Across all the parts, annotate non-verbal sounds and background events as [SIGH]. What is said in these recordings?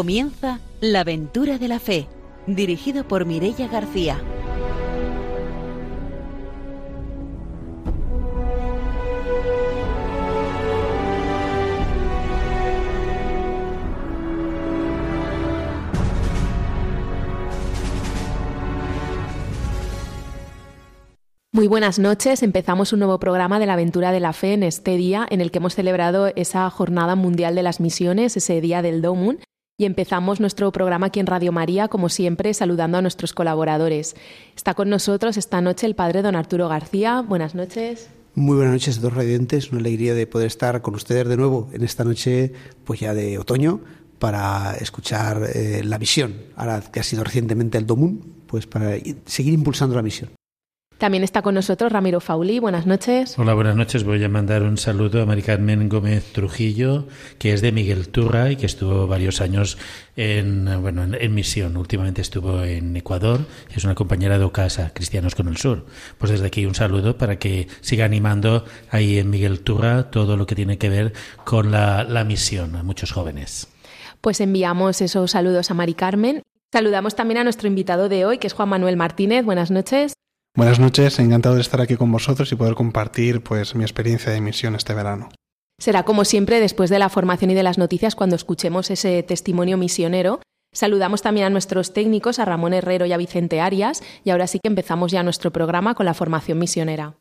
Comienza La aventura de la fe, dirigido por Mirella García. Muy buenas noches. Empezamos un nuevo programa de la aventura de la fe en este día en el que hemos celebrado esa Jornada Mundial de las Misiones, ese día del Domun, y empezamos nuestro programa aquí en Radio María, como siempre, saludando a nuestros colaboradores. Está con nosotros esta noche el padre don Arturo García. Buenas noches. Muy buenas noches, dos radiantes. Una alegría de poder estar con ustedes de nuevo en esta noche, pues ya de otoño, para escuchar eh, la misión. Ahora que ha sido recientemente el Domun, pues para seguir impulsando la misión. También está con nosotros Ramiro Fauli. Buenas noches. Hola, buenas noches. Voy a mandar un saludo a Mari Carmen Gómez Trujillo, que es de Miguel Turra y que estuvo varios años en, bueno, en, misión. Últimamente estuvo en Ecuador y es una compañera de Ocasa, Cristianos con el Sur. Pues desde aquí un saludo para que siga animando ahí en Miguel Turra todo lo que tiene que ver con la, la misión a muchos jóvenes. Pues enviamos esos saludos a Mari Carmen. Saludamos también a nuestro invitado de hoy, que es Juan Manuel Martínez. Buenas noches. Buenas noches, encantado de estar aquí con vosotros y poder compartir pues mi experiencia de misión este verano. Será como siempre después de la formación y de las noticias cuando escuchemos ese testimonio misionero. Saludamos también a nuestros técnicos, a Ramón Herrero y a Vicente Arias, y ahora sí que empezamos ya nuestro programa con la formación misionera.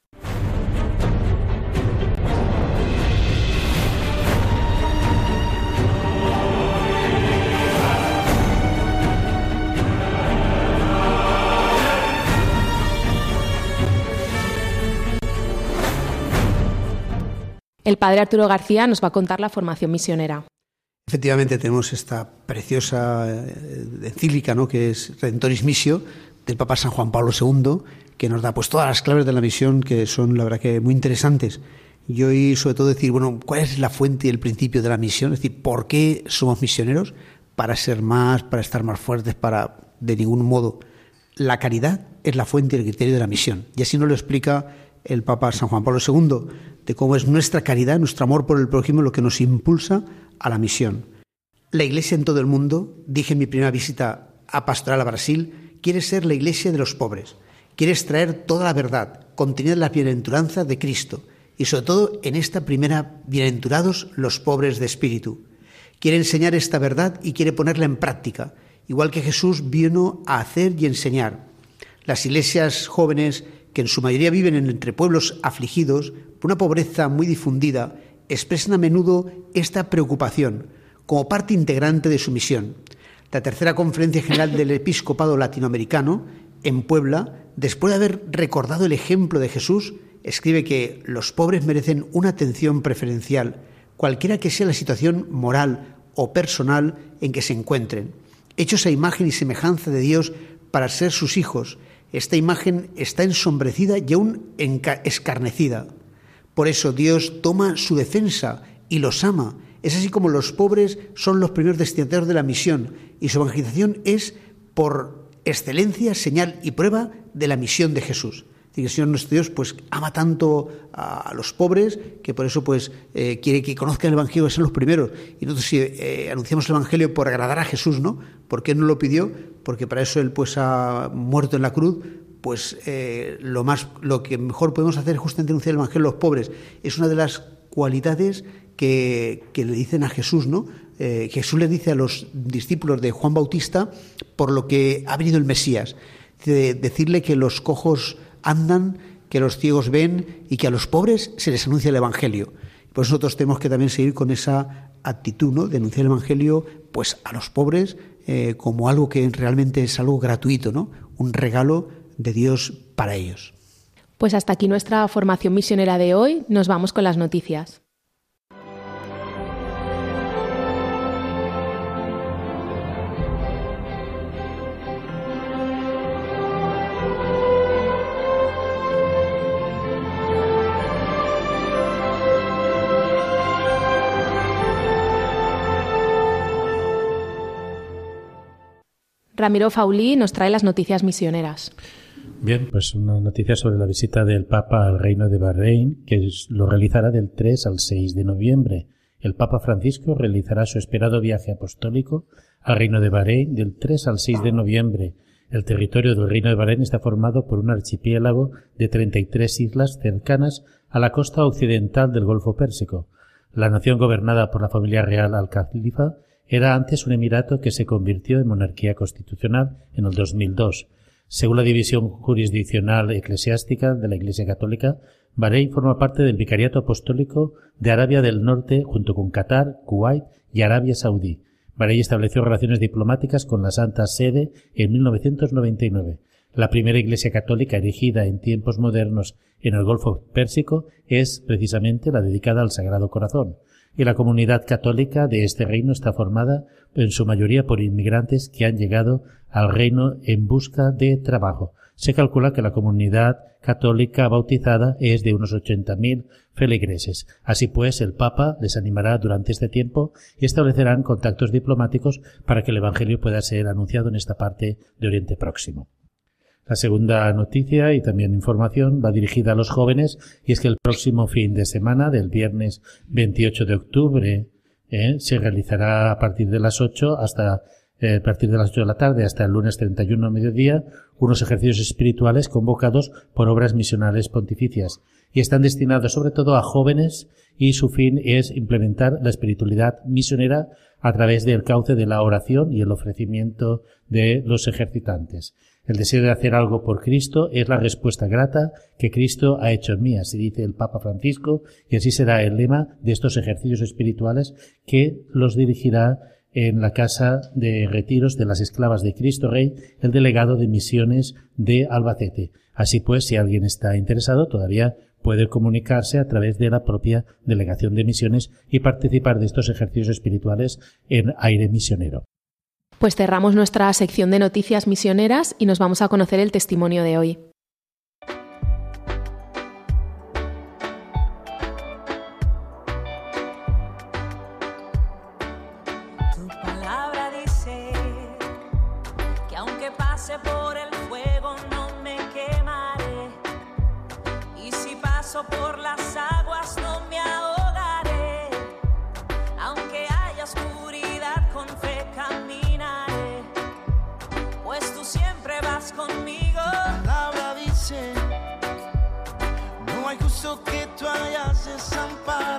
El padre Arturo García nos va a contar la formación misionera. Efectivamente, tenemos esta preciosa eh, encíclica, ¿no? que es Redentoris Missio, del Papa San Juan Pablo II, que nos da pues todas las claves de la misión que son, la verdad, que muy interesantes. Y hoy, sobre todo, decir, bueno, ¿cuál es la fuente y el principio de la misión? Es decir, ¿por qué somos misioneros? Para ser más, para estar más fuertes, para, de ningún modo. La caridad es la fuente y el criterio de la misión. Y así nos lo explica el Papa San Juan Pablo II, de cómo es nuestra caridad, nuestro amor por el prójimo lo que nos impulsa a la misión. La Iglesia en todo el mundo, dije en mi primera visita a Pastoral a Brasil, quiere ser la Iglesia de los pobres, quiere extraer toda la verdad, contenida en la bienaventuranza de Cristo, y sobre todo en esta primera, bienaventurados los pobres de espíritu. Quiere enseñar esta verdad y quiere ponerla en práctica, igual que Jesús vino a hacer y enseñar. Las iglesias jóvenes que en su mayoría viven entre pueblos afligidos por una pobreza muy difundida, expresan a menudo esta preocupación como parte integrante de su misión. La tercera conferencia general del episcopado latinoamericano, en Puebla, después de haber recordado el ejemplo de Jesús, escribe que los pobres merecen una atención preferencial, cualquiera que sea la situación moral o personal en que se encuentren, hechos a imagen y semejanza de Dios para ser sus hijos esta imagen está ensombrecida y aún escarnecida. Por eso Dios toma su defensa y los ama. Es así como los pobres son los primeros destinatarios de la misión y su evangelización es por excelencia, señal y prueba de la misión de Jesús. Y el Señor nuestro Dios pues ama tanto a, los pobres que por eso pues eh, quiere que conozcan el Evangelio que sean los primeros. Y nosotros si eh, anunciamos el Evangelio por agradar a Jesús, ¿no? ¿Por qué no lo pidió? Porque para eso Él pues ha muerto en la cruz, pues eh, lo, más, lo que mejor podemos hacer es justamente anunciar el Evangelio a los pobres. Es una de las cualidades que, que le dicen a Jesús, ¿no? Jesús le dice a los discípulos de Juan Bautista por lo que ha venido el Mesías. De decirle que los cojos andan, que los ciegos ven y que a los pobres se les anuncia el Evangelio. Pues nosotros tenemos que también seguir con esa actitud, ¿no? Denunciar el Evangelio, pues a los pobres eh, como algo que realmente es algo gratuito, ¿no? Un regalo de Dios para ellos. Pues hasta aquí nuestra formación misionera de hoy. Nos vamos con las noticias. Ramiro Faulí nos trae las noticias misioneras. Bien, pues una noticia sobre la visita del Papa al Reino de Bahrein, que lo realizará del 3 al 6 de noviembre. el Papa Francisco realizará su esperado viaje apostólico al Reino de Bahrein del 3 al 6 de noviembre. El territorio del Reino de Bahrein está formado por un archipiélago de 33 islas cercanas a la costa occidental del Golfo Pérsico. La nación gobernada por la familia real al-Khalifa era antes un emirato que se convirtió en monarquía constitucional en el 2002. Según la división jurisdiccional eclesiástica de la Iglesia Católica, Bahrein forma parte del Vicariato Apostólico de Arabia del Norte junto con Qatar, Kuwait y Arabia Saudí. Bahrein estableció relaciones diplomáticas con la Santa Sede en 1999. La primera iglesia católica erigida en tiempos modernos en el Golfo Pérsico es precisamente la dedicada al Sagrado Corazón y la comunidad católica de este reino está formada en su mayoría por inmigrantes que han llegado al reino en busca de trabajo. Se calcula que la comunidad católica bautizada es de unos ochenta mil feligreses. Así pues, el Papa les animará durante este tiempo y establecerán contactos diplomáticos para que el Evangelio pueda ser anunciado en esta parte de Oriente Próximo. La segunda noticia y también información va dirigida a los jóvenes y es que el próximo fin de semana, del viernes 28 de octubre, eh, se realizará a partir de las 8 hasta eh, a partir de las 8 de la tarde hasta el lunes 31 a mediodía unos ejercicios espirituales convocados por obras misionales pontificias y están destinados sobre todo a jóvenes y su fin es implementar la espiritualidad misionera a través del cauce de la oración y el ofrecimiento de los ejercitantes. El deseo de hacer algo por Cristo es la respuesta grata que Cristo ha hecho en mí, así dice el Papa Francisco, y así será el lema de estos ejercicios espirituales que los dirigirá en la casa de retiros de las esclavas de Cristo Rey, el delegado de misiones de Albacete. Así pues, si alguien está interesado, todavía puede comunicarse a través de la propia delegación de misiones y participar de estos ejercicios espirituales en aire misionero. Pues cerramos nuestra sección de noticias misioneras y nos vamos a conocer el testimonio de hoy. Por el justo que tú hayas desamparado.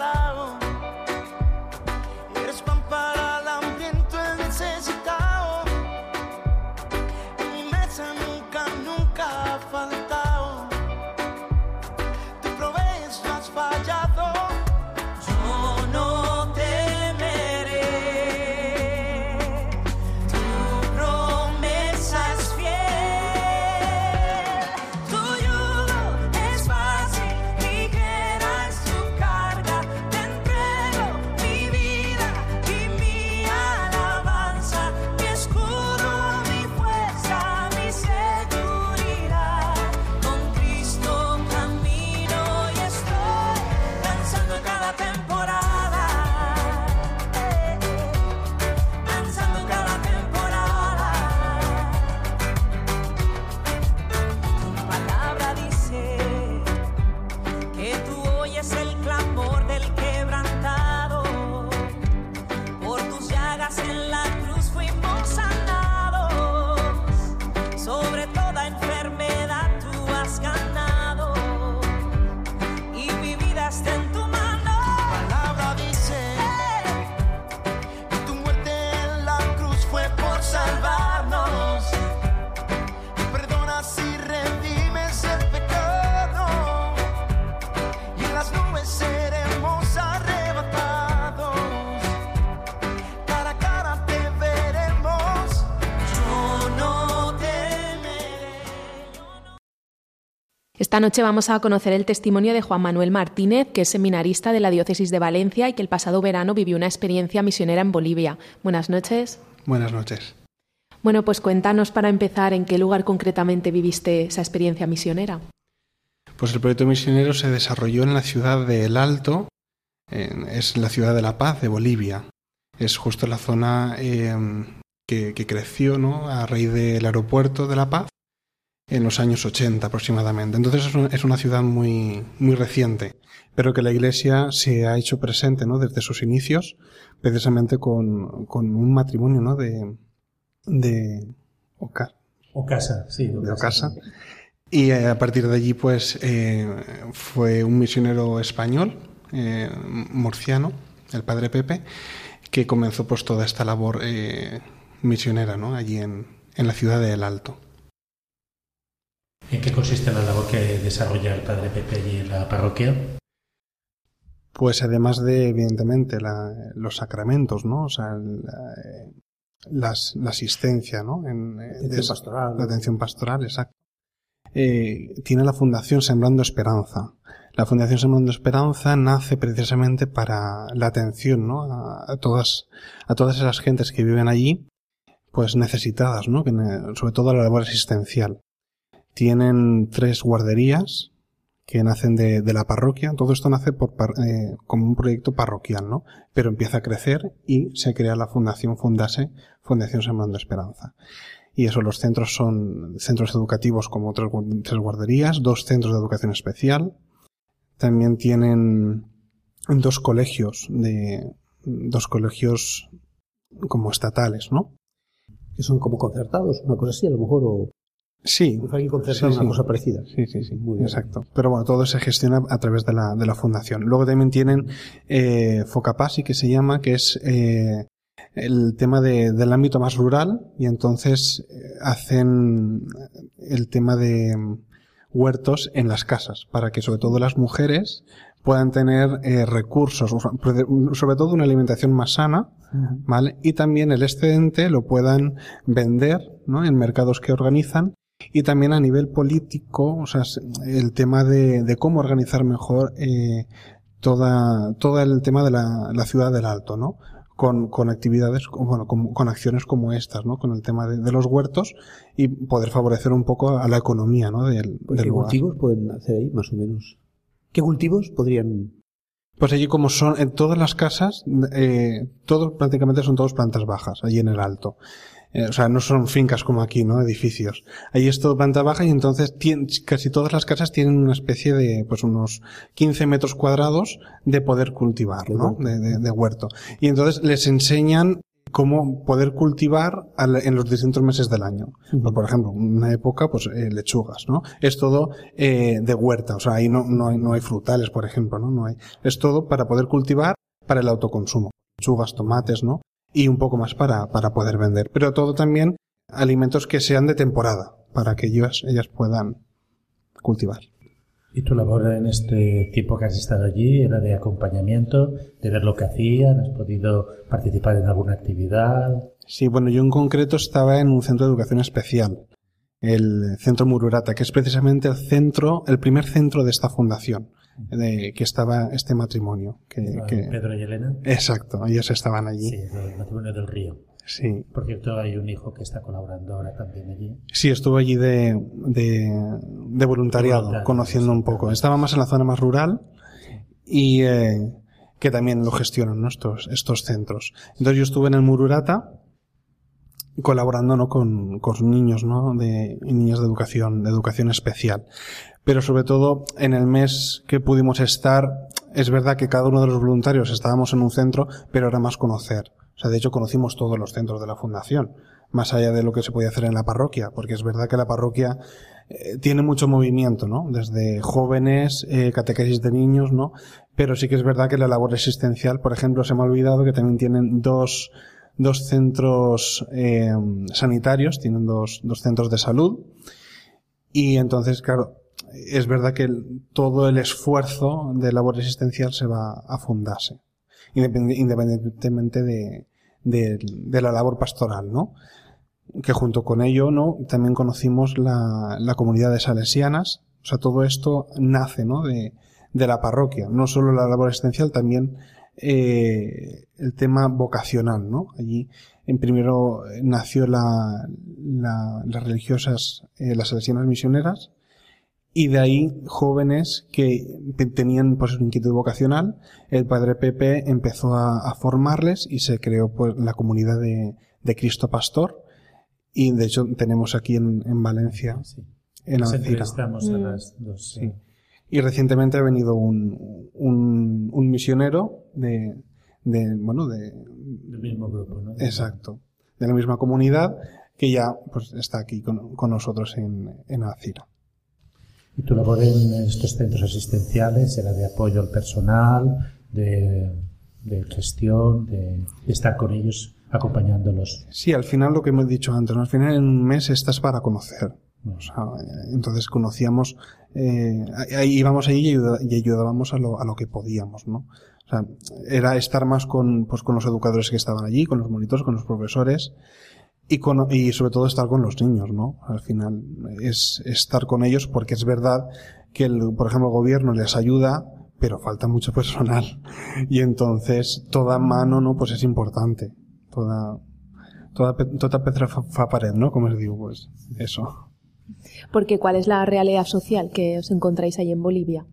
Esta noche vamos a conocer el testimonio de Juan Manuel Martínez, que es seminarista de la Diócesis de Valencia y que el pasado verano vivió una experiencia misionera en Bolivia. Buenas noches. Buenas noches. Bueno, pues cuéntanos para empezar en qué lugar concretamente viviste esa experiencia misionera. Pues el proyecto misionero se desarrolló en la ciudad de El Alto, en- es la ciudad de La Paz, de Bolivia. Es justo la zona eh, que, que creció ¿no? a raíz del aeropuerto de La Paz en los años 80 aproximadamente. Entonces es una, es una ciudad muy, muy reciente, pero que la iglesia se ha hecho presente, ¿no? Desde sus inicios, precisamente con, con un matrimonio, ¿no? De, de Oca- O casa, sí. de Ocasa. Y eh, a partir de allí, pues, eh, fue un misionero español, eh, murciano, el padre Pepe, que comenzó pues toda esta labor eh, misionera, ¿no? Allí en, en la ciudad de El Alto. ¿En qué consiste la labor que desarrolla el padre Pepe allí en la parroquia? Pues además de, evidentemente, la- los sacramentos, ¿no? O sea, la, eh, las- la asistencia, ¿no? En, eh, Atención esa- pastoral. La atención pastoral, exacto. Eh, tiene la Fundación Sembrando Esperanza. La Fundación Sembrando Esperanza nace precisamente para la atención, ¿no? A, a todas, a todas esas gentes que viven allí, pues necesitadas, ¿no? Que ne- sobre todo la labor asistencial. Tienen tres guarderías que nacen de, de la parroquia. Todo esto nace por, eh, como un proyecto parroquial, ¿no? Pero empieza a crecer y se crea la Fundación Fundase, Fundación Sembrando Esperanza. Y eso, los centros son centros educativos como tres, tres guarderías, dos centros de educación especial. También tienen dos colegios de, dos colegios como estatales, ¿no? Que son como concertados, una cosa así, a lo mejor, o Sí, pues concertado, Sí, una sí. cosa parecida. Sí, sí, sí, Muy bien. exacto. Pero bueno, todo se gestiona a través de la, de la fundación. Luego también tienen eh, Focapasi, que se llama, que es eh, el tema de- del ámbito más rural, y entonces eh, hacen el tema de huertos en las casas, para que sobre todo las mujeres puedan tener eh, recursos, sobre todo una alimentación más sana, ¿vale? Y también el excedente lo puedan vender, ¿no? En mercados que organizan y también a nivel político, o sea, el tema de, de cómo organizar mejor eh, toda, todo el tema de la, la ciudad del Alto, ¿no? Con, con actividades, bueno, con, con acciones como estas, ¿no? Con el tema de, de los huertos y poder favorecer un poco a la economía, ¿no? Del, Pues, del ¿Qué lugar. cultivos pueden hacer ahí, más o menos? ¿Qué cultivos podrían...? Pues allí como son en todas las casas, eh, todos prácticamente son todos plantas bajas, allí en el alto. Eh, o sea, no son fincas como aquí, ¿no? Edificios. Allí es todo planta baja y entonces casi todas las casas tienen una especie de, pues unos 15 metros cuadrados de poder cultivar, ¿no? De, de- de huerto. Y entonces les enseñan cómo poder cultivar en los distintos meses del año. Pues, por ejemplo, una época, pues eh, lechugas, ¿no? Es todo eh, de huerta, o sea, ahí no, no, hay, no hay frutales, por ejemplo, ¿no? No hay. Es todo para poder cultivar para el autoconsumo. Lechugas, tomates, ¿no? Y un poco más para, para poder vender. Pero todo también alimentos que sean de temporada, para que ellas, ellas puedan cultivar. ¿Y tu labor en este tiempo que has estado allí era de acompañamiento, de ver lo que hacían? ¿Has podido participar en alguna actividad? Sí, bueno, yo en concreto estaba en un centro de educación especial, el Centro Mururata, que es precisamente el centro, el primer centro de esta fundación, de que estaba este matrimonio. Que, que- Pedro y Elena. exacto, ellos estaban allí. Sí, el matrimonio del río. Sí, Por cierto, hay un hijo que está colaborando ahora también allí. sí, estuve allí de, de, de voluntariado, Voluntario, conociendo sí. un poco. Estaba más en la zona más rural y eh, que también lo gestionan ¿no? estos, estos centros. Entonces yo estuve en el Mururata colaborando ¿no? con, con niños ¿no? de, y niñas de educación, de educación especial. Pero sobre todo en el mes que pudimos estar, es verdad que cada uno de los voluntarios estábamos en un centro, pero era más conocer. O sea, de hecho conocimos todos los centros de la fundación, más allá de lo que se podía hacer en la parroquia, porque es verdad que la parroquia eh, tiene mucho movimiento, ¿no? Desde jóvenes, eh, catequesis de niños, ¿no? Pero sí que es verdad que la labor existencial, por ejemplo, se me ha olvidado que también tienen dos, dos centros eh, sanitarios, tienen dos, dos centros de salud. Y entonces, claro, es verdad que todo el esfuerzo de labor existencial se va a fundarse, independ- independientemente de, la labor pastoral, ¿no? Que junto con ello, ¿no? También conocimos la, comunidad de salesianas, o sea, todo esto nace, ¿no? De, la parroquia, no solo la labor existencial, también eh, el tema vocacional, ¿no? Allí, en primero eh, nació la- las religiosas, eh, las salesianas misioneras, y de ahí jóvenes que te- tenían pues una inquietud vocacional, el padre Pepe empezó a, a formarles y se creó pues la comunidad de, de Cristo Pastor, y de hecho tenemos aquí en, en Valencia Sí. en Alcira. a Mm. las dos. Sí. Y recientemente ha venido un, un, un misionero de, de, bueno, de, Del mismo grupo, ¿no? exacto, de la misma comunidad que ya pues está aquí con, con nosotros en, en Alcira. Y tu labor en estos centros asistenciales era de apoyo al personal, de, de gestión, de, de estar con ellos, acompañándolos. Sí, al final lo que hemos dicho antes, ¿no? al final en un mes estás para conocer. O sea, eh, entonces conocíamos, eh, ahí íbamos allí y, ayuda- y ayudábamos a lo, a lo que podíamos, ¿no? O sea, era estar más con, pues, con los educadores que estaban allí, con los monitores, con los profesores y, con, y sobre todo estar con los niños, ¿no? Al final es estar con ellos porque es verdad que, el, por ejemplo, el gobierno les ayuda, pero falta mucho personal. Y entonces toda mano, ¿no? Pues es importante. Toda, toda, toda pedra fa, fa pared, ¿no? Como os digo, pues eso. Porque ¿cuál es la realidad social que os encontráis ahí en Bolivia?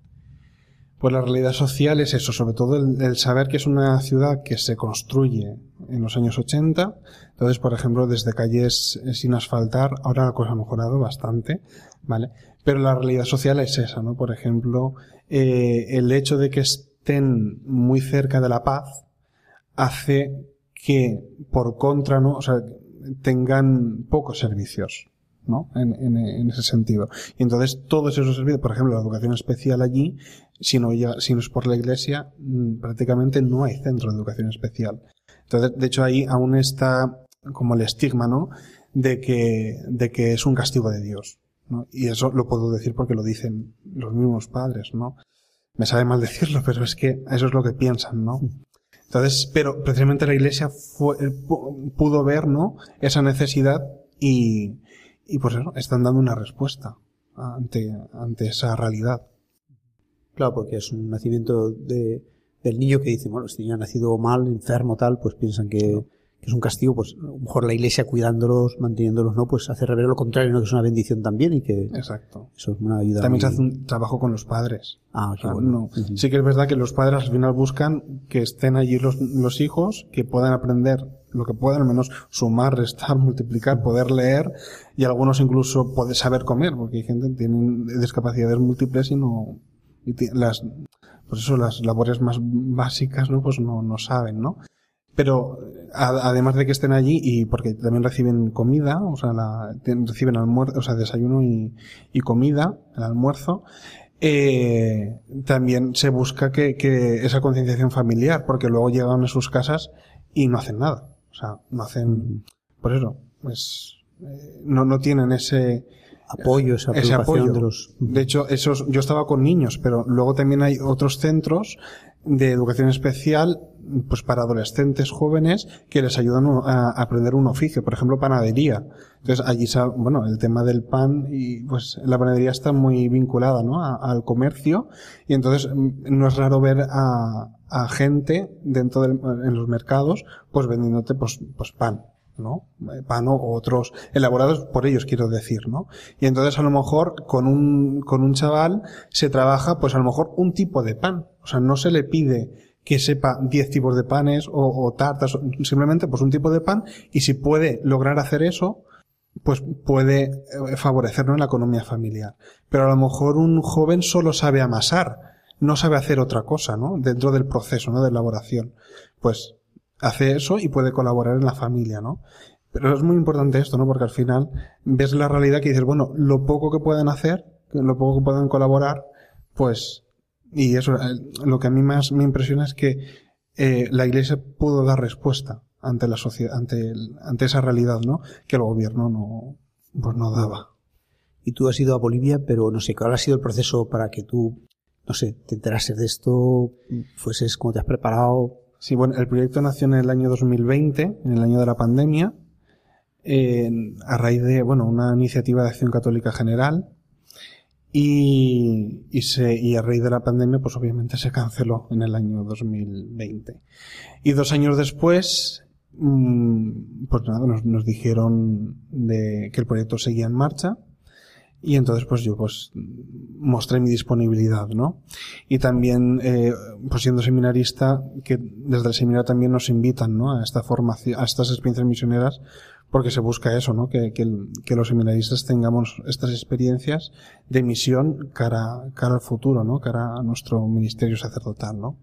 Pues la realidad social es eso, sobre todo el, saber que es una ciudad que se construye en los años 80. Entonces, por ejemplo, desde calles eh, sin asfaltar, ahora la cosa ha mejorado bastante, ¿vale? Pero la realidad social es esa, ¿no? Por ejemplo, eh, el hecho de que estén muy cerca de la paz hace que, por contra, ¿no? O sea, tengan pocos servicios, ¿no? En, en, en ese sentido. Y entonces todos esos servicios, por ejemplo, la educación especial allí, si no, llega, si no es por la iglesia, mm, prácticamente no hay centro de educación especial. Entonces, de hecho, ahí aún está como el estigma, ¿no? De que, de que es un castigo de Dios, ¿no? Y eso lo puedo decir porque lo dicen los mismos padres, ¿no? Me sabe mal [LAUGHS] decirlo, pero es que eso es lo que piensan, ¿no? Entonces, pero precisamente la iglesia fue, eh, pu- pudo ver, ¿no? Esa necesidad y, y pues eso, están dando una respuesta ante, ante esa realidad. Claro, porque es un nacimiento de, del niño que dice, bueno, este niño ha nacido mal, enfermo, tal, pues piensan que, que es un castigo, pues a lo mejor la iglesia cuidándolos, manteniéndolos, ¿no? Pues hace rever lo contrario, ¿no? Que es una bendición también y que Exacto. eso es una ayuda. También se hace un trabajo con los padres. Ah, O qué sea, bueno. no. Sí que es verdad que los padres al final buscan que estén allí los, los hijos, que puedan aprender lo que puedan, al menos sumar, restar, [LAUGHS] multiplicar, poder leer y algunos incluso poder saber comer, porque hay gente que tiene discapacidades múltiples y no, y las, pues eso, las labores más básicas, ¿no? Pues no, no saben, ¿no? Pero a- además de que estén allí y porque también reciben comida, o sea, la, reciben almuerzo, o sea, desayuno y, y comida, el almuerzo, eh, también se busca que, que esa concienciación familiar, porque luego llegan a sus casas y no hacen nada. O sea, no hacen, por eso, pues, eh, no, no tienen ese, apoyo, esa ese apoyo. de los. De hecho, esos, yo estaba con niños, pero luego también hay otros centros de educación especial, pues para adolescentes jóvenes que les ayudan a, aprender un oficio, por ejemplo, panadería. Entonces, allí, bueno, el tema del pan y pues la panadería está muy vinculada, ¿no? Al comercio y entonces mm, no es raro ver a, gente dentro del, en los mercados, pues vendiéndote, pues, pues pan. ¿No? Eh, Pan o otros elaborados por ellos, quiero decir, ¿no? Y entonces a lo mejor con un, con un chaval se trabaja, pues a lo mejor un tipo de pan. O sea, no se le pide que sepa 10 tipos de panes o, o tartas, simplemente pues un tipo de pan y si puede lograr hacer eso, pues puede eh, favorecernos en la economía familiar. Pero a lo mejor un joven solo sabe amasar, no sabe hacer otra cosa, ¿no? Dentro del proceso, ¿no? De elaboración. Pues hace eso y puede colaborar en la familia, ¿no? Pero es muy importante esto, ¿no? Porque al final ves la realidad que dices, bueno, lo poco que pueden hacer, lo poco que pueden colaborar, pues, y eso, eh, lo que a mí más me impresiona es que eh, la iglesia pudo dar respuesta ante la sociedad, ante, ante esa realidad, ¿no? Que el gobierno no, pues no daba. Y tú has ido a Bolivia, pero no sé, ¿cuál ha sido el proceso para que tú, no sé, te enterases de esto, fueses cómo te has preparado? Sí, bueno, el proyecto nació en el año 2020, en el año de la pandemia, a raíz de, bueno, una iniciativa de Acción Católica General y, y, se, y a raíz de la pandemia, pues obviamente se canceló en el año 2020. Y dos años después, mm, pues nada, nos, nos dijeron de que el proyecto seguía en marcha y entonces pues yo pues mostré mi disponibilidad, ¿no? Y también, eh, pues siendo seminarista, que desde el seminario también nos invitan, ¿no? A esta formación, a estas experiencias misioneras, porque se busca eso, ¿no? Que, que, que los seminaristas tengamos estas experiencias de misión cara, cara al futuro, ¿no? Cara a nuestro ministerio sacerdotal, ¿no?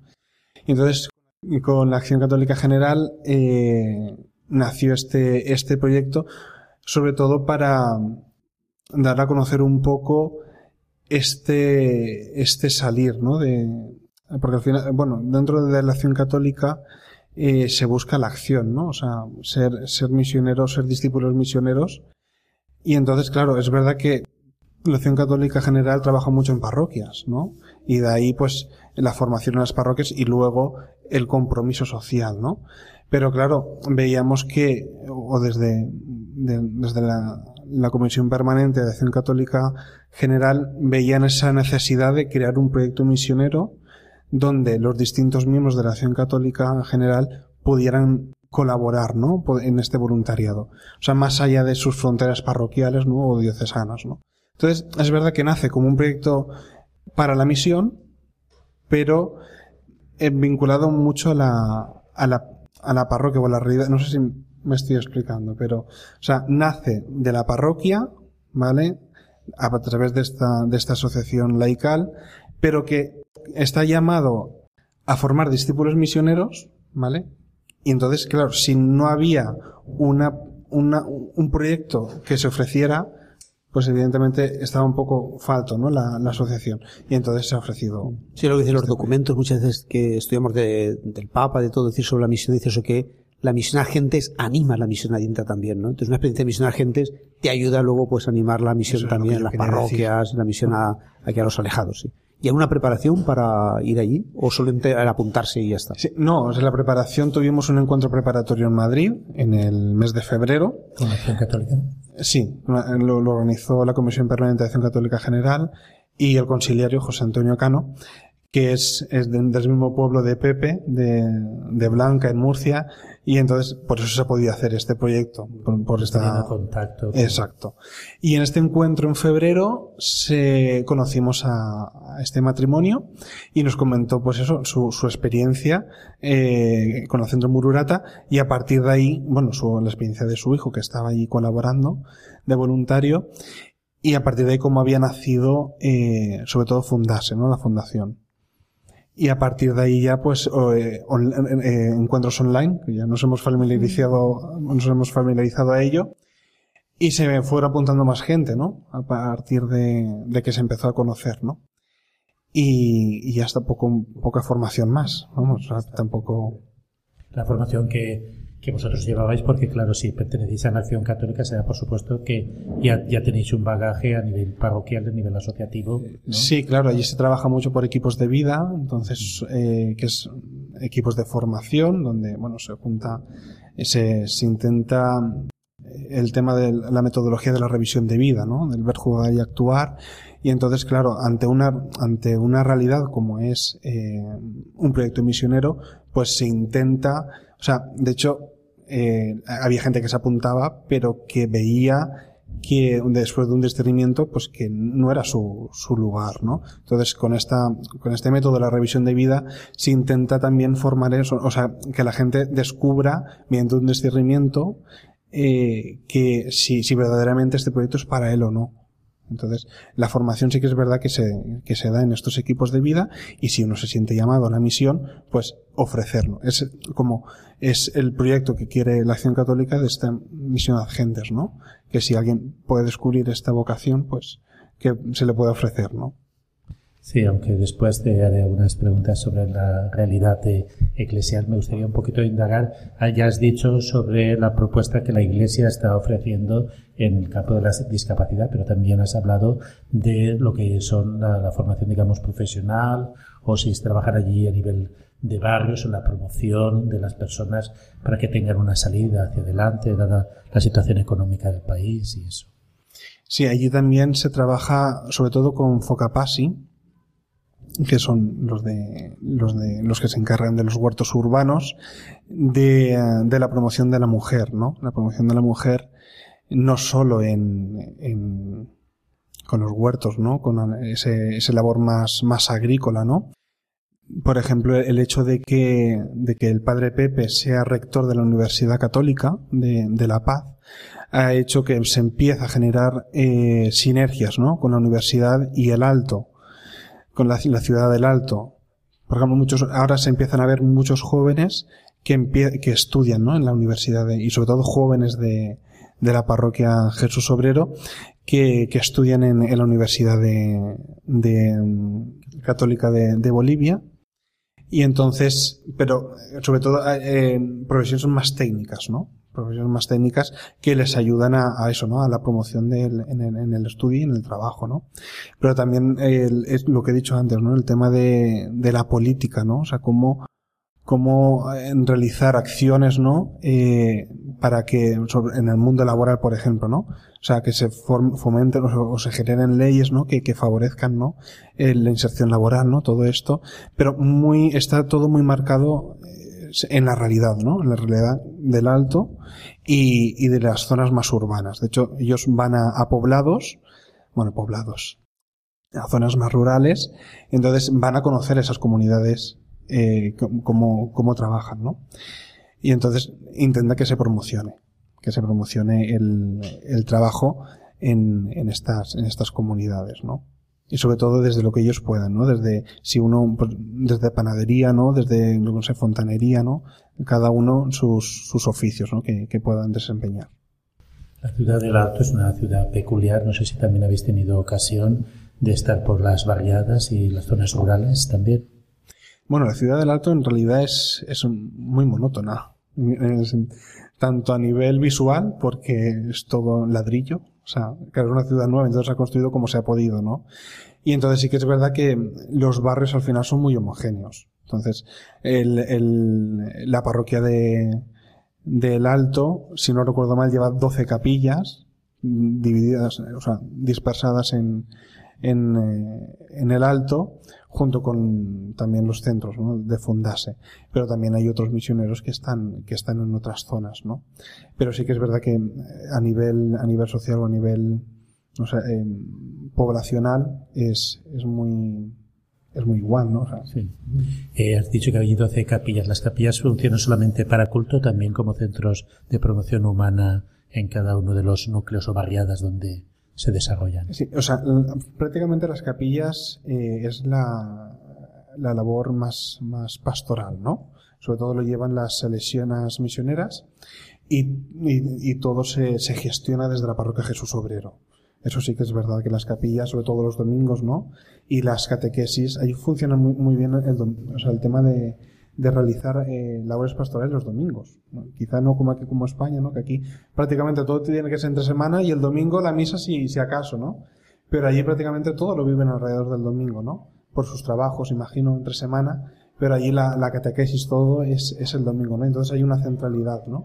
Y entonces, con la Acción Católica General, eh, nació este, este proyecto, sobre todo para dar a conocer un poco este, este salir, ¿no? De, porque al final, bueno, dentro de la acción católica eh, se busca la acción, ¿no? O sea, ser, ser misioneros, ser discípulos misioneros. Y entonces, claro, es verdad que la acción católica general trabaja mucho en parroquias, ¿no? Y de ahí, pues, la formación en las parroquias y luego el compromiso social, ¿no? Pero claro, veíamos que, o desde, de- desde la, la Comisión Permanente de Acción Católica General, veían esa necesidad de crear un proyecto misionero donde los distintos miembros de la Acción Católica General pudieran colaborar, ¿no? En este voluntariado. O sea, más allá de sus fronteras parroquiales. O diocesanas, ¿no? Entonces, es verdad que nace como un proyecto para la misión, pero eh, vinculado mucho a la, a la, a la parroquia o a la realidad. No sé si me estoy explicando, pero, o sea, nace de la parroquia, ¿vale? A, a través de esta, de esta asociación laical, pero que está llamado a formar discípulos misioneros, ¿vale? Y entonces, claro, si no había una, una, un proyecto que se ofreciera, pues evidentemente estaba un poco falto, ¿no? La, la asociación. Y entonces se ha ofrecido. Sí, lo que dicen los documentos muchas veces que estudiamos de- del Papa, de todo, decir sobre la misión, dice eso que la misión a gentes anima la misión adientra también, ¿no? Entonces una experiencia de misión a gentes te ayuda luego pues a animar la misión Eso también en las parroquias, la misión a, aquí a los alejados, sí. ¿Y alguna preparación para ir allí? ¿O solamente apuntarse y ya está? Sí, no, o sea, la preparación tuvimos un encuentro preparatorio en Madrid en el mes de febrero. Con la Acción Católica. Sí, lo, lo organizó la Comisión Permanente de Acción Católica General y el conciliario José Antonio Cano, que es, es de- del mismo pueblo de Pepe, de, de Blanca, en Murcia, y entonces por eso se ha podido hacer este proyecto, por, por esta... Contacto. con- Exacto. Y en este encuentro en febrero se conocimos a, a este matrimonio y nos comentó pues eso, su, su experiencia eh, con el centro Mururata y a partir de ahí, bueno, su, la experiencia de su hijo que estaba allí colaborando de voluntario y a partir de ahí cómo había nacido, eh, sobre todo fundarse, ¿no? La fundación. Y a partir de ahí ya, pues, eh, on- eh, encuentros online, que ya nos hemos familiarizado, nos hemos familiarizado a ello. Y se fueron apuntando más gente, ¿no? A partir de, de que se empezó a conocer, ¿no? Y, y hasta poco, poca formación más, vamos, tampoco... La formación que, que vosotros llevabais, porque claro, si pertenecéis a la Acción Católica, será por supuesto que ya, ya tenéis un bagaje a nivel parroquial, a nivel asociativo. ¿no? Sí, claro, allí se trabaja mucho por equipos de vida, entonces, eh, que es equipos de formación, donde, bueno, se junta, se, se intenta eh, el tema de la metodología de la revisión de vida, ¿no? Del ver, jugar y actuar. Y entonces, claro, ante una, ante una realidad como es eh, un proyecto misionero, pues se intenta, o sea, de hecho, eh, había gente que se apuntaba, pero que veía que después de un discernimiento, pues que no era su, su lugar, ¿no? Entonces, con esta, con este método de la revisión de vida, se intenta también formar eso, o sea, que la gente descubra, mediante un discernimiento, eh, que si, si verdaderamente este proyecto es para él o no. Entonces, la formación sí que es verdad que se, que se da en estos equipos de vida y si uno se siente llamado a la misión, pues ofrecerlo. Es como, es el proyecto que quiere la Acción Católica de esta misión ad gentes, ¿no? Que si alguien puede descubrir esta vocación, pues que se le puede ofrecer, ¿no? Sí, aunque después te haré algunas preguntas sobre la realidad eclesial, me gustaría un poquito indagar. Ah, Ya has dicho sobre la propuesta que la Iglesia está ofreciendo en el campo de la discapacidad, pero también has hablado de lo que son la, la formación, digamos, profesional, o si es trabajar allí a nivel de barrios o la promoción de las personas para que tengan una salida hacia adelante, dada la situación económica del país y eso. Sí, allí también se trabaja sobre todo con Focapasi, que son los de los de los que se encargan de los huertos urbanos de, de la promoción de la mujer, ¿no? La promoción de la mujer no solo en, en con los huertos, ¿no? Con ese, ese labor más más agrícola, ¿no? por ejemplo, el hecho de que, de que el padre Pepe sea rector de la Universidad Católica de, de La Paz ha hecho que se empiece a generar eh, sinergias ¿no? con la universidad y el Alto, con la, ciudad del Alto. Por ejemplo, muchos, ahora se empiezan a ver muchos jóvenes que, estudian ¿no? en la universidad de- y sobre todo jóvenes de, de la parroquia Jesús Obrero que, que estudian en, la Universidad de, de, Católica de, de Bolivia. Y entonces, pero sobre todo eh, profesiones más técnicas, ¿no? Profesiones más técnicas que les ayudan a, eso, ¿no? A la promoción del, en, el, en el estudio y en el trabajo, ¿no? Pero también el- es lo que he dicho antes, ¿no? El tema de, de la política, ¿no? O sea, cómo, cómo eh, realizar acciones, ¿no? Eh, para que, sobre- en el mundo laboral, por ejemplo, ¿no? O sea, que se fomenten o, o se generen leyes, ¿no? Que, favorezcan, ¿no? Eh, la inserción laboral, ¿no? Todo esto. Pero muy, está todo muy marcado en la realidad, ¿no? En la realidad del alto y, y de las zonas más urbanas. De hecho, ellos van a, poblados, bueno, poblados, a zonas más rurales, entonces van a conocer esas comunidades eh, cómo, cómo trabajan, ¿no? Y entonces intenta que se promocione, que se promocione el, el trabajo en, en estas, en estas comunidades, ¿no? Y sobre todo desde lo que ellos puedan, ¿no? Desde, si uno, pues, desde panadería, ¿no? Desde, no sé, fontanería, ¿no? Cada uno sus, sus oficios, ¿no? Que, que puedan desempeñar. La ciudad del Alto es una ciudad peculiar. No sé si también habéis tenido ocasión de estar por las barriadas y las zonas rurales también. Bueno, la ciudad del Alto en realidad es, es muy monótona. Es- tanto a nivel visual, porque es todo ladrillo. O sea, claro, es una ciudad nueva, entonces se ha construido como se ha podido, ¿no? Y entonces sí que es verdad que los barrios al final son muy homogéneos. Entonces, el, el- la parroquia de, del Alto, si no recuerdo mal, lleva 12 capillas divididas, o sea, dispersadas en, en, eh, en el Alto, junto con también los centros ¿no? de Fundase. Pero también hay otros misioneros que están, que están en otras zonas, ¿no? Pero sí que es verdad que eh, a nivel, a nivel social o a nivel, no sé, eh, poblacional es, es muy, es muy igual, ¿no? O sea. Eh, has dicho que hay 12 capillas. ¿Las capillas funcionan solamente para culto, también como centros de promoción humana en cada uno de los núcleos o barriadas donde se desarrollan? Sí, o sea, prácticamente las capillas eh, es la, la labor más, más pastoral, ¿no? Sobre todo lo llevan las salesianas misioneras y, y, todo se, se gestiona desde la parroquia Jesús Obrero. Eso sí que es verdad, que las capillas, sobre todo los domingos, ¿no? Y las catequesis, ahí funciona muy, muy bien el, o sea, el tema de, de realizar eh, labores pastorales los domingos. Quizá no como aquí, como España, ¿no? Que aquí prácticamente todo tiene que ser entre semana y el domingo la misa si, si acaso, ¿no? Pero allí prácticamente todo lo viven alrededor del domingo, ¿no? Por sus trabajos, imagino, entre semana, pero allí la, la catequesis todo es, es el domingo, ¿no? Entonces hay una centralidad, ¿no?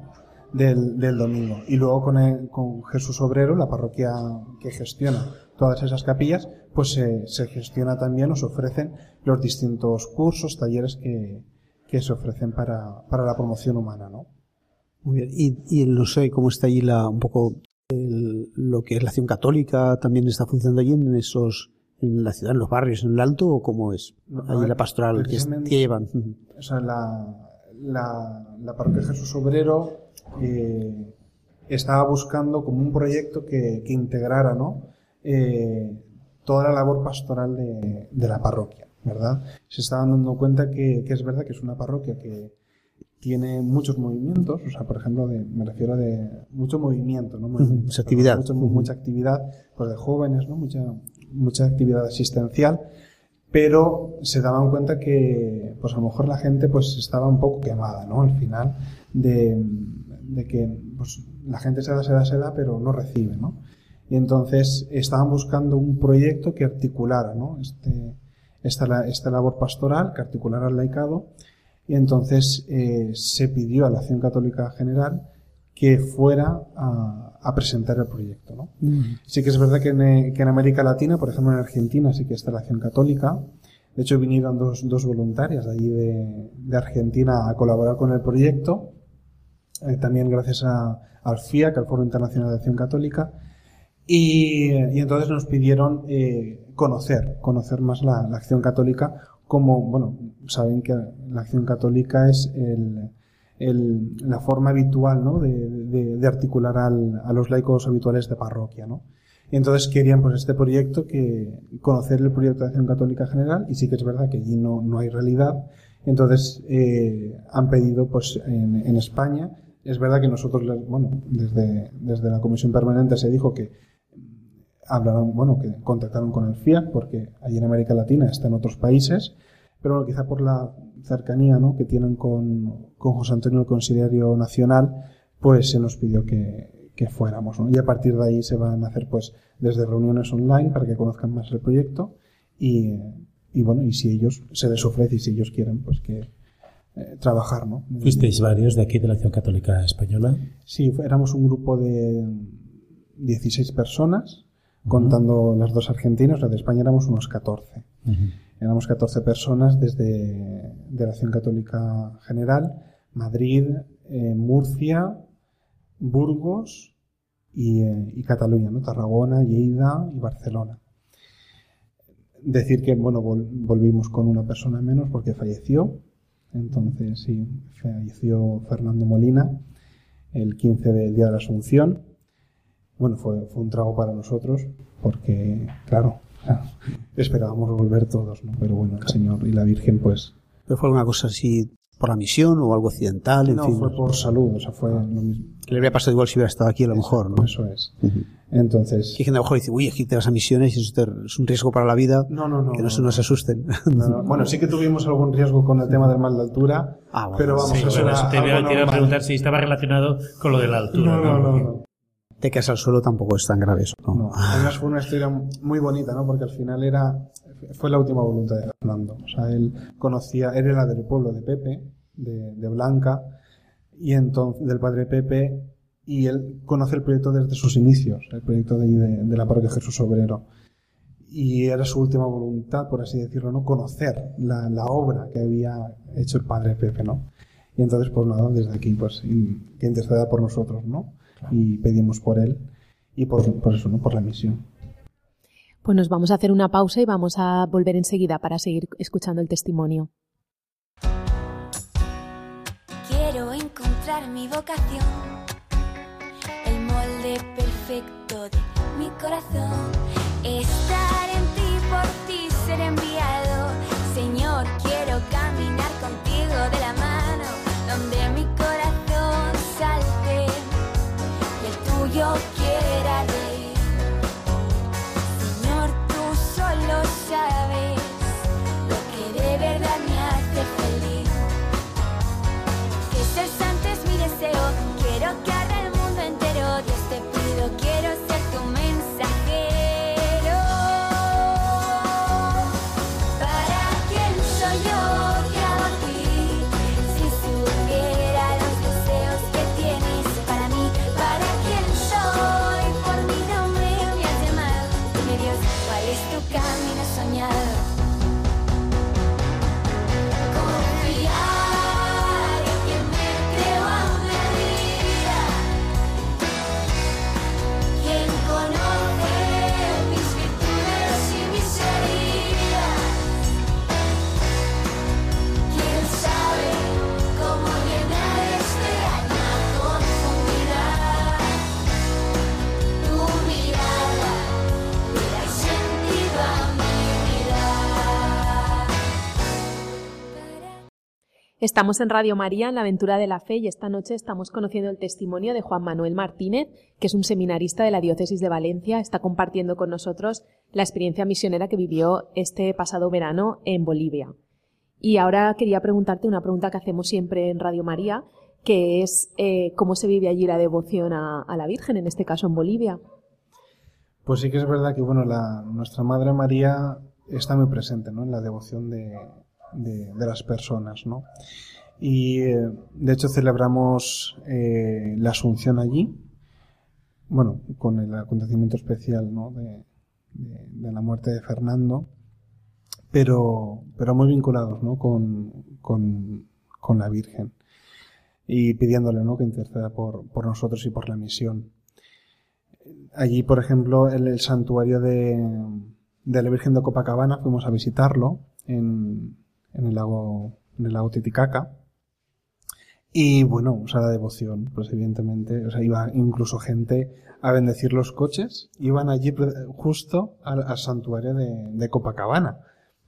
Del, del domingo. Y luego con, el- con Jesús Obrero, la parroquia que gestiona todas esas capillas, pues se, se gestiona también se ofrecen los distintos cursos, talleres que, que se ofrecen para, para la promoción humana, ¿no? Muy bien. Y, y no sé cómo está allí la, un poco el- lo que es la acción católica, también está funcionando allí en esos, en la ciudad, en los barrios, en el alto, o cómo es No, allí la pastoral que, que llevan. o sea, la, la, la parroquia Jesús Obrero eh, estaba buscando como un proyecto que, que integrara, ¿no? Eh, toda la labor pastoral de, de la parroquia, ¿verdad? Se estaban dando cuenta que, que es verdad que es una parroquia que tiene muchos movimientos, o sea, por ejemplo, de, me refiero de mucho movimiento, ¿no? Movimiento, mucha actividad. Mucho- mucha actividad, pues de jóvenes, ¿no? Mucha, mucha actividad asistencial, pero se daban cuenta que pues a lo mejor la gente pues estaba un poco quemada no al final de, de que pues la gente se da se da se da pero no recibe no y entonces estaban buscando un proyecto que articulara no este esta, la- esta labor pastoral que articulara el laicado y entonces eh, se pidió a la Acción Católica General que fuera a, a presentar el proyecto ¿no? Sí que es verdad que en, eh, que en América Latina, por ejemplo en Argentina, sí que está la acción católica. De hecho, vinieron dos, dos voluntarias de allí de, de Argentina a colaborar con el proyecto. Eh, también gracias a, al FIAC, al Foro Internacional de Acción Católica. Y, y entonces nos pidieron eh, conocer, conocer más la, acción católica como, bueno, saben que la acción católica es el, la forma habitual ¿no? de, articular a los laicos habituales de parroquia. ¿no? Y entonces querían pues este proyecto que conocer el proyecto de acción católica general y sí que es verdad que allí no, no hay realidad. Entonces eh, han pedido pues en, en España. Es verdad que nosotros, bueno, desde, desde la comisión permanente se dijo que hablaron, bueno, que contactaron con el FIAC porque allí en América Latina está en otros países, pero bueno, quizá por la cercanía ¿no? que tienen con, con José Antonio el Conciliario Nacional, pues se nos pidió que, que fuéramos. ¿no? Y a partir de ahí se van a hacer pues desde reuniones online para que conozcan más el proyecto y, y bueno, y si ellos se les ofrece y si ellos quieren, pues que eh, trabajar, ¿no? Fuisteis varios de aquí de la Acción Católica Española. Sí, éramos un grupo de 16 personas, contando las dos argentinas, la de España éramos unos 14. Éramos 14 personas desde de la Acción Católica General, Madrid, eh, Murcia, Burgos y, eh, y Cataluña, ¿no? Tarragona, Lleida y Barcelona. Decir que, bueno, vol- volvimos con una persona menos porque falleció. Entonces, sí, falleció Fernando Molina el 15 del Día de la Asunción. Bueno, fue, fue un trago para nosotros porque, claro, [LAUGHS] esperábamos volver todos, ¿no? Pero bueno, el Señor y la Virgen, pues... ¿Pero fue alguna cosa así por la misión o algo accidental? En no, fin, fue por salud, o sea, fue lo mismo. que le habría pasado igual si hubiera estado aquí a lo mejor, ¿no? Eso es. Entonces... Que hay gente a lo mejor dice, uy, aquí te vas a misiones y eso es un riesgo para la vida. No, no, no. Que no, no, se nos asusten. no, no. Bueno, sí que tuvimos algún riesgo con el tema del mal de altura, Ah, bueno, pero vamos, Sí, eso era eso te iba, algo te iba a preguntar si estaba relacionado con lo de la altura. No, no, no, no. Te caes al suelo tampoco es tan grave eso. ¿no? No, además fue una historia muy bonita, ¿no? Porque al final era, fue la última voluntad de Fernando. O sea, él conocía, él era del pueblo de Pepe, de, de Blanca, y entonces, del padre Pepe, y él conoce el proyecto desde sus inicios, el proyecto de, de, de la parroquia Jesús Obrero. Y era su última voluntad, por así decirlo, ¿no? Conocer la, la obra que había hecho el padre Pepe, ¿no? Y entonces, pues nada, desde aquí, pues, que interceda por nosotros, ¿no? Y pedimos por él y por, por eso, ¿no? Por la misión. Pues nos vamos a hacer una pausa y vamos a volver enseguida para seguir escuchando el testimonio. Quiero encontrar mi vocación, el molde perfecto de mi corazón. Estar en ti, por ti ser enviado. Señor, quiero caminar contigo de la mano, es mi deseo, quiero que arda Estamos en Radio María, en la aventura de la fe, y esta noche estamos conociendo el testimonio de Juan Manuel Martínez, que es un seminarista de la Diócesis de Valencia. Está compartiendo con nosotros la experiencia misionera que vivió este pasado verano en Bolivia. Y ahora quería preguntarte una pregunta que hacemos siempre en Radio María, que es eh, cómo se vive allí la devoción a, la Virgen, en este caso en Bolivia. Pues sí que es verdad que bueno, la, nuestra Madre María está muy presente ¿no? en la devoción de, de- las personas. ¿no? Y eh, de hecho celebramos eh, la Asunción allí, bueno, con el acontecimiento especial ¿no? de, de- la muerte de Fernando, pero, pero muy vinculados ¿no? con, con, con la Virgen y pidiéndole ¿no? que interceda por, por nosotros y por la misión. Allí, por ejemplo, el, el santuario de, de la Virgen de Copacabana, fuimos a visitarlo en, en el lago, en el lago Titicaca. Y bueno, o sea, la devoción, pues evidentemente, o sea, iba incluso gente a bendecir los coches, iban allí justo al, al santuario de, de Copacabana,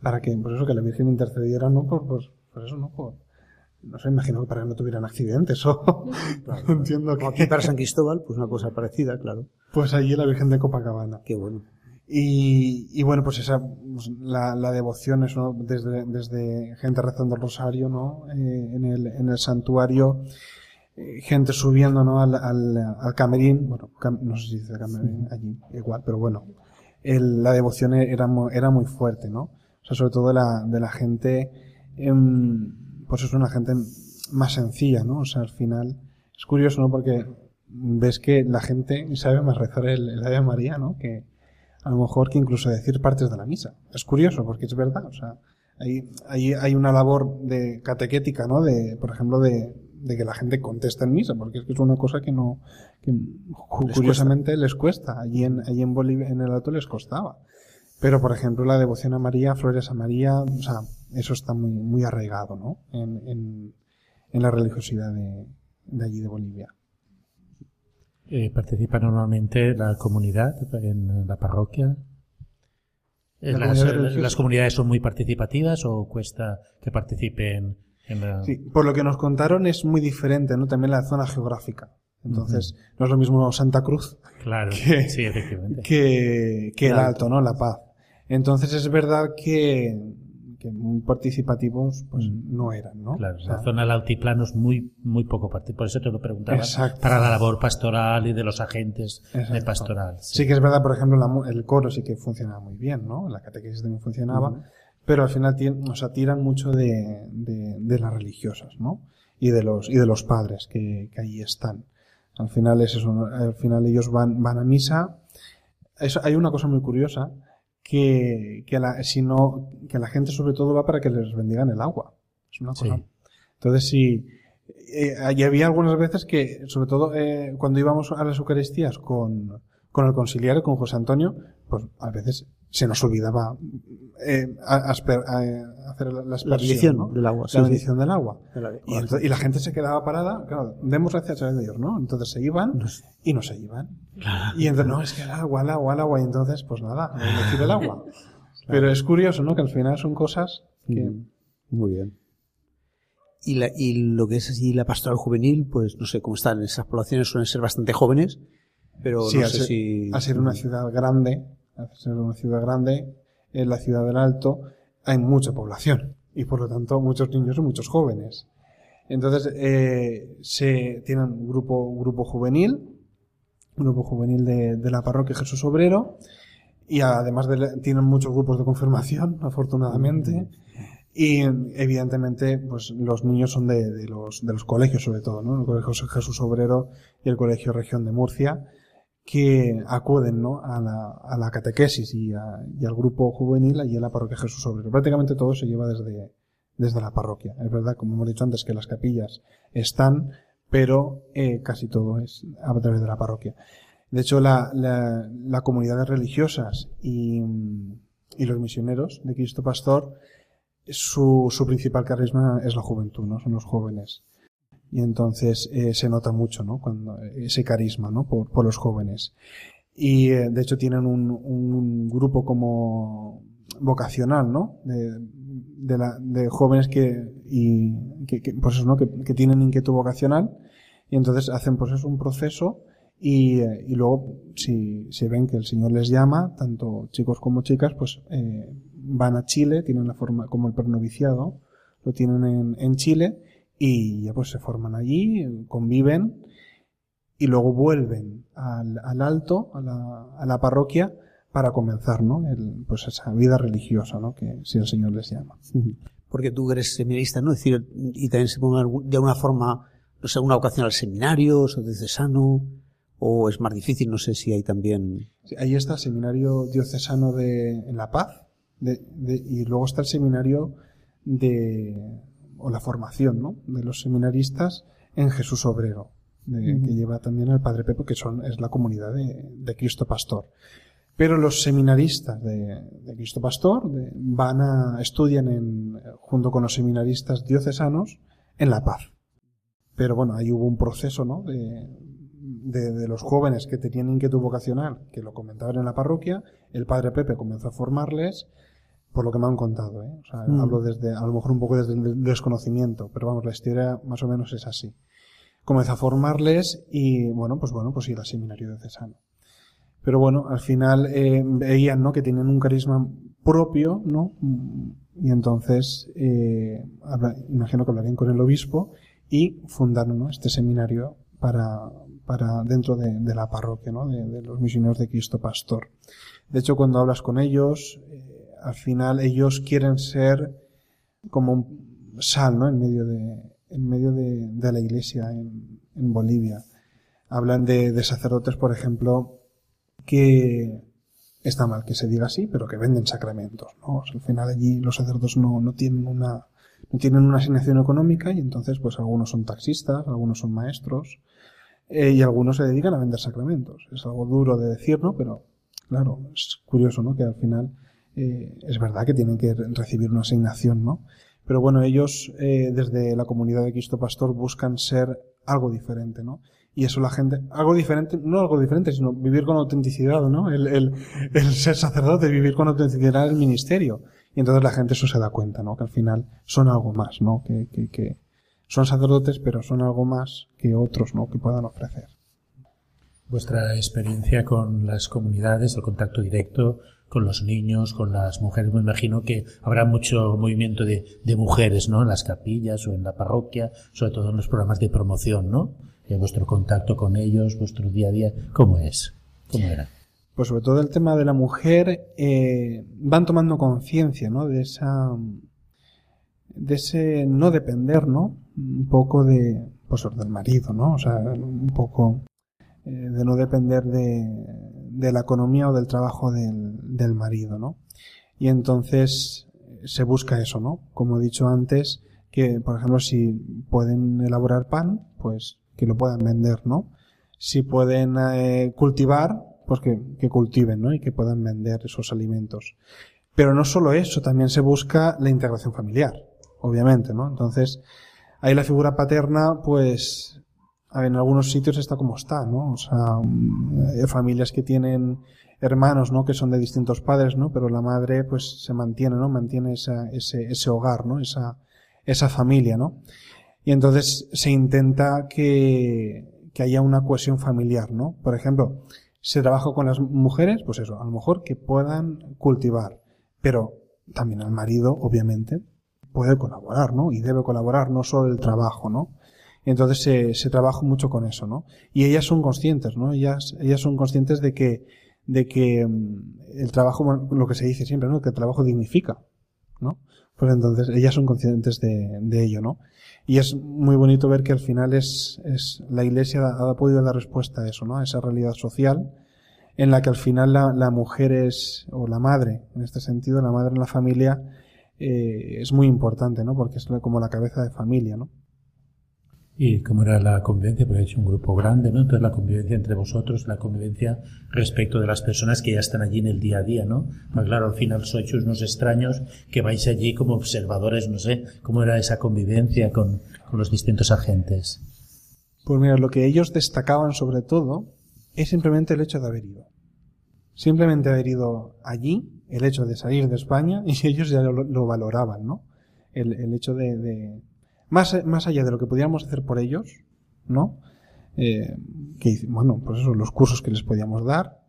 para que, por eso que la Virgen intercediera, no por, por, por eso, no por, no sé, imagino que para que no tuvieran accidentes [LAUGHS] o, [LAUGHS] entiendo Como que, aquí para San Cristóbal, pues una cosa parecida, claro. pues allí la Virgen de Copacabana. Qué bueno. Y, y bueno, pues esa, pues, la, la devoción es ¿no? desde, desde gente rezando el rosario, ¿no? Eh, en, el, en el santuario, eh, gente subiendo, ¿no? Al, al, al camerín, bueno, cam- no sé si dice camerín allí, igual, pero bueno, el- la devoción era, era muy fuerte, ¿no? O sea, sobre todo de la, de la gente, em, pues es una gente más sencilla, ¿no? O sea, al final, es curioso, ¿no? Porque ves que la gente sabe más rezar el, el Ave María, ¿no? Que, a lo mejor que incluso decir partes de la misa. Es curioso, porque es verdad, o sea, hay, hay, hay una labor de catequética, ¿no? De, por ejemplo, de, de que la gente conteste en misa, porque es que es una cosa que no, que Les curiosamente les cuesta. Allí en, allí en Bolivia, en el Alto les costaba. Pero, por ejemplo, la devoción a María, flores a María, o sea, eso está muy, muy arraigado, ¿no? En, en, en la religiosidad de, de allí de Bolivia. Eh, participa normalmente la comunidad en la parroquia. Eh, La las, comunidad eh, las comunidades son muy participativas o cuesta que participen en la... Sí, por lo que nos contaron es muy diferente, ¿no? También la zona geográfica. Entonces, no es lo mismo Santa Cruz Claro, que- sí, efectivamente. que, El alto, ¿no? La paz. Entonces es verdad que, que muy participativos pues no eran, ¿no? Claro, O sea, la zona del altiplano es muy, muy poco participativa. Por eso te lo preguntaba. Exacto. Para la labor pastoral y de los agentes de pastoral. Sí que es verdad, por ejemplo, la el coro sí que funcionaba muy bien, ¿no? La catequesis también funcionaba, pero al final o sea, tiran mucho de, de, de las religiosas, ¿no? Y de los, y de los padres que, que allí están. Al final es eso, al final ellos van, van a misa. Eso, hay una cosa muy curiosa, que, que la, si no, que la gente sobre todo va para que les bendigan el agua. Es una cosa. Sí. Entonces, sí, eh, y había algunas veces que, sobre todo eh, cuando íbamos a las Eucaristías con, con el conciliario, con José Antonio, pues a veces se nos olvidaba eh, a- asper- a- hacer la, la bendición ¿no? del agua. La sí. bendición del agua. De la- Y, la gente se quedaba parada, claro, demos gracias a Dios, ¿no? Entonces se iban y no se iban. Y entonces, no, es que el agua, el agua, el agua, y entonces, pues nada, elegir el agua. [LAUGHS] Pero es curioso, ¿no? Que al final son cosas que... Mm, Muy bien. Y, la, y lo que es así la pastoral juvenil, pues no sé cómo están. Esas poblaciones suelen ser bastante jóvenes, pero Sí, no sé ser, si. al ser una ciudad grande, al ser una ciudad grande, en la ciudad del Alto hay mucha población y por lo tanto muchos niños y muchos jóvenes. Entonces eh, se tienen un grupo grupo juvenil, un grupo juvenil de, de la parroquia Jesús Obrero y además de, tienen muchos grupos de confirmación, [LAUGHS] afortunadamente. Y evidentemente, pues los niños son de, de los, de los colegios sobre todo, ¿no? El colegio Jesús Obrero y el colegio Región de Murcia, que acuden ¿no? a, la, a la catequesis y, a- y al grupo juvenil allí en la parroquia Jesús Obrero. Prácticamente todo se lleva desde, desde la parroquia. Es verdad, como hemos dicho antes, que las capillas están, pero eh, casi todo es a través de la parroquia. De hecho, la, la, la comunidades religiosas y, y los misioneros de Cristo Pastor, su, su principal carisma es la juventud, ¿no? Son los jóvenes. Y entonces eh, se nota mucho, ¿no? Cuando, ese carisma, ¿no? Por, por los jóvenes. Y eh, de hecho tienen un, un grupo como vocacional, ¿no? De, de, la, de jóvenes que, y, que, que, pues eso, ¿no? Que, que tienen inquietud vocacional y entonces hacen pues eso, un proceso y, eh, y luego si, si ven que el Señor les llama, tanto chicos como chicas, pues eh, van a Chile, tienen la forma como el pernoviciado, lo tienen en, en Chile y ya pues se forman allí, conviven y luego vuelven al, al alto, a la, a la parroquia, para comenzar, ¿no? El, pues esa vida religiosa, ¿no? Que si el Señor les llama. Porque tú eres seminarista, ¿no? Es decir, y también se pone de alguna forma, no sé, una vocación al seminario, o diocesano, o es más difícil, no sé si hay también. Sí, ahí está el seminario diocesano de, en La Paz, de, de- y luego está el seminario de, o la formación, ¿no? De los seminaristas en Jesús Obrero, de- que lleva también el Padre Pepe, que son, es la comunidad de, de Cristo Pastor. Pero los seminaristas de, de Cristo Pastor de- van a, estudian en, junto con los seminaristas diocesanos en La Paz. Pero bueno, ahí hubo un proceso, ¿no? De los jóvenes que tenían inquietud vocacional, que lo comentaban en la parroquia, el padre Pepe comenzó a formarles, por lo que me han contado, ¿eh? O sea, Mm. hablo desde, a lo mejor un poco desde el desconocimiento, pero vamos, la historia más o menos es así. Comenzó a formarles y, bueno, pues bueno, pues ir al seminario diocesano. Pero bueno, al final eh, veían, ¿no? Que tenían un carisma propio, ¿no? Y entonces, eh, habla- imagino que hablarían con el obispo y fundaron, ¿no? Este seminario para, para dentro de, de la parroquia, ¿no? De, de los misioneros de Cristo Pastor. De hecho, cuando hablas con ellos, al final ellos quieren ser como un sal, ¿no? En medio de, en medio de, la iglesia en, en Bolivia. Hablan de, de sacerdotes, por ejemplo, que está mal que se diga así, pero que venden sacramentos, ¿no? Al final allí los sacerdotes no, no tienen una, no tienen una asignación económica y entonces pues algunos son taxistas, algunos son maestros eh, y algunos se dedican a vender sacramentos. Es algo duro de decir, ¿no? Pero claro, es curioso, ¿no? Que al final eh, es verdad que tienen que re- recibir una asignación, ¿no? Pero bueno, ellos eh, desde la comunidad de Cristo Pastor buscan ser algo diferente, ¿no? Y eso la gente, algo diferente, no algo diferente, sino vivir con autenticidad, ¿no? El, el, el ser sacerdote, vivir con autenticidad el ministerio. Y entonces la gente eso se da cuenta, ¿no? Que al final son algo más, ¿no? Que, que, que son sacerdotes, pero son algo más que otros, ¿no? Que puedan ofrecer. Vuestra experiencia con las comunidades, el contacto directo con los niños, con las mujeres, me imagino que habrá mucho movimiento de, mujeres, ¿no? En las capillas o en la parroquia, sobre todo en los programas de promoción, ¿no? Eh, vuestro contacto con ellos, vuestro día a día, ¿cómo es? ¿Cómo era? Pues sobre todo el tema de la mujer, eh, van tomando conciencia, ¿no? De esa, de ese no depender, ¿no? Un poco de, pues del marido, ¿no? O sea, un poco eh, de no depender de, de la economía o del trabajo del, del marido, ¿no? Y entonces eh, se busca eso, ¿no? Como he dicho antes, que por ejemplo si pueden elaborar pan, pues que lo puedan vender, ¿no? Si pueden eh, cultivar, pues que, que cultiven, ¿no? Y que puedan vender esos alimentos. Pero no solo eso, también se busca la integración familiar, obviamente, ¿no? Entonces, ahí la figura paterna, pues, en algunos sitios está como está, ¿no? O sea, mm, hay familias que tienen hermanos, ¿no? Que son de distintos padres, ¿no? Pero la madre, pues, se mantiene, ¿no? Mantiene esa, ese, ese hogar, ¿no? Esa, esa familia, ¿no? Y entonces se intenta que, que haya una cohesión familiar, ¿no? Por ejemplo, se trabaja con las mujeres, pues eso, a lo mejor que puedan cultivar, pero también el marido, obviamente, puede colaborar, ¿no? Y debe colaborar, no solo el trabajo, ¿no? Entonces se, se trabaja mucho con eso, ¿no? Y ellas son conscientes, ¿no? Ellas, ellas son conscientes de que, de que mm, el trabajo, lo que se dice siempre, ¿no? Que el trabajo dignifica, ¿no? Pues entonces ellas son conscientes de, de ello, ¿no? Y es muy bonito ver que al final es, es la Iglesia ha, podido dar respuesta a eso, ¿no? A esa realidad social en la que al final la, la mujer es, o la madre, en este sentido, la madre en la familia, eh, es muy importante, ¿no? Porque es como la cabeza de familia, ¿no? ¿Y cómo era la convivencia? Porque es un grupo grande, ¿no? Entonces la convivencia entre vosotros, la convivencia respecto de las personas que ya están allí en el día a día, ¿no? Pues claro, al final sois unos extraños que vais allí como observadores, no sé, ¿cómo era esa convivencia con, con los distintos agentes? Pues mira, lo que ellos destacaban sobre todo es simplemente el hecho de haber ido. Simplemente haber ido allí, el hecho de salir de España, [LAUGHS] y ellos ya lo, lo valoraban, ¿no? El, el hecho de- más, más allá de lo que pudiéramos hacer por ellos, ¿no? Eh, que, bueno, pues eso, los cursos que les podíamos dar,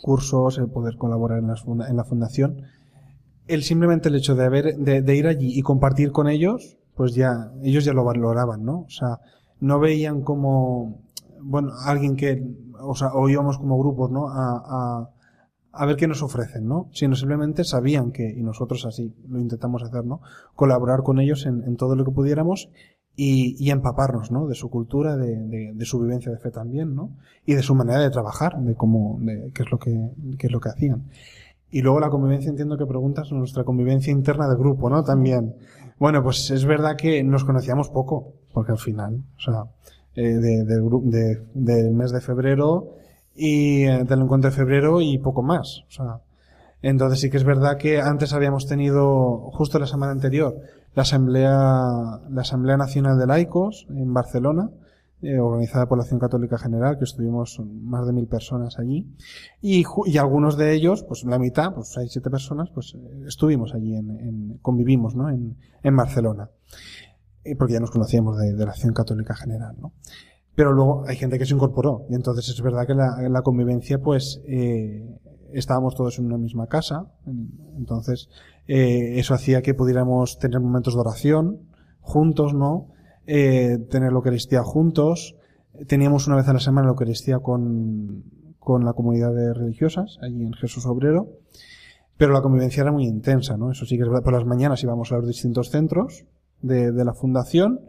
cursos, el poder colaborar en, las funda- en la fundación, el simplemente el hecho de haber, de, de ir allí y compartir con ellos, pues ya, ellos ya lo valoraban, ¿no? O sea, no veían como, bueno, alguien que, o sea, o íbamos como grupos, ¿no? A, a, a ver qué nos ofrecen, ¿no? Sino simplemente sabían que, y nosotros así lo intentamos hacer, ¿no? Colaborar con ellos en, todo lo que pudiéramos y, empaparnos, ¿no? De su cultura, de, de, de su vivencia de fe también, ¿no? Y de su manera de trabajar, de cómo, de qué es lo que, qué es lo que hacían. Y luego la convivencia, entiendo que preguntas, nuestra convivencia interna del grupo, ¿no? También. Bueno, pues es verdad que nos conocíamos poco, porque al final, o sea, eh, de- de- del mes de febrero y eh, del encuentro de febrero y poco más. O sea, entonces sí que es verdad que antes habíamos tenido, justo la semana anterior, la Asamblea, la Asamblea Nacional de Laicos en Barcelona, eh, organizada por la Acción Católica General, que estuvimos más de mil personas allí, y, y algunos de ellos, pues la mitad, pues seis, siete personas, pues eh, estuvimos allí en, en- convivimos, ¿no? En, en Barcelona. Eh, porque ya nos conocíamos de, de la Acción Católica General, ¿no? Pero luego hay gente que se incorporó, y entonces es verdad que la, la convivencia, pues, eh, estábamos todos en una misma casa, en- entonces, eh, eso hacía que pudiéramos tener momentos de oración juntos, ¿no? Eh, tener la Eucaristía juntos. Teníamos una vez a la semana la Eucaristía con, con la comunidad de religiosas, allí en Jesús Obrero. Pero la convivencia era muy intensa, ¿no? Eso sí que es verdad. Por las mañanas íbamos a los distintos centros de, de la fundación.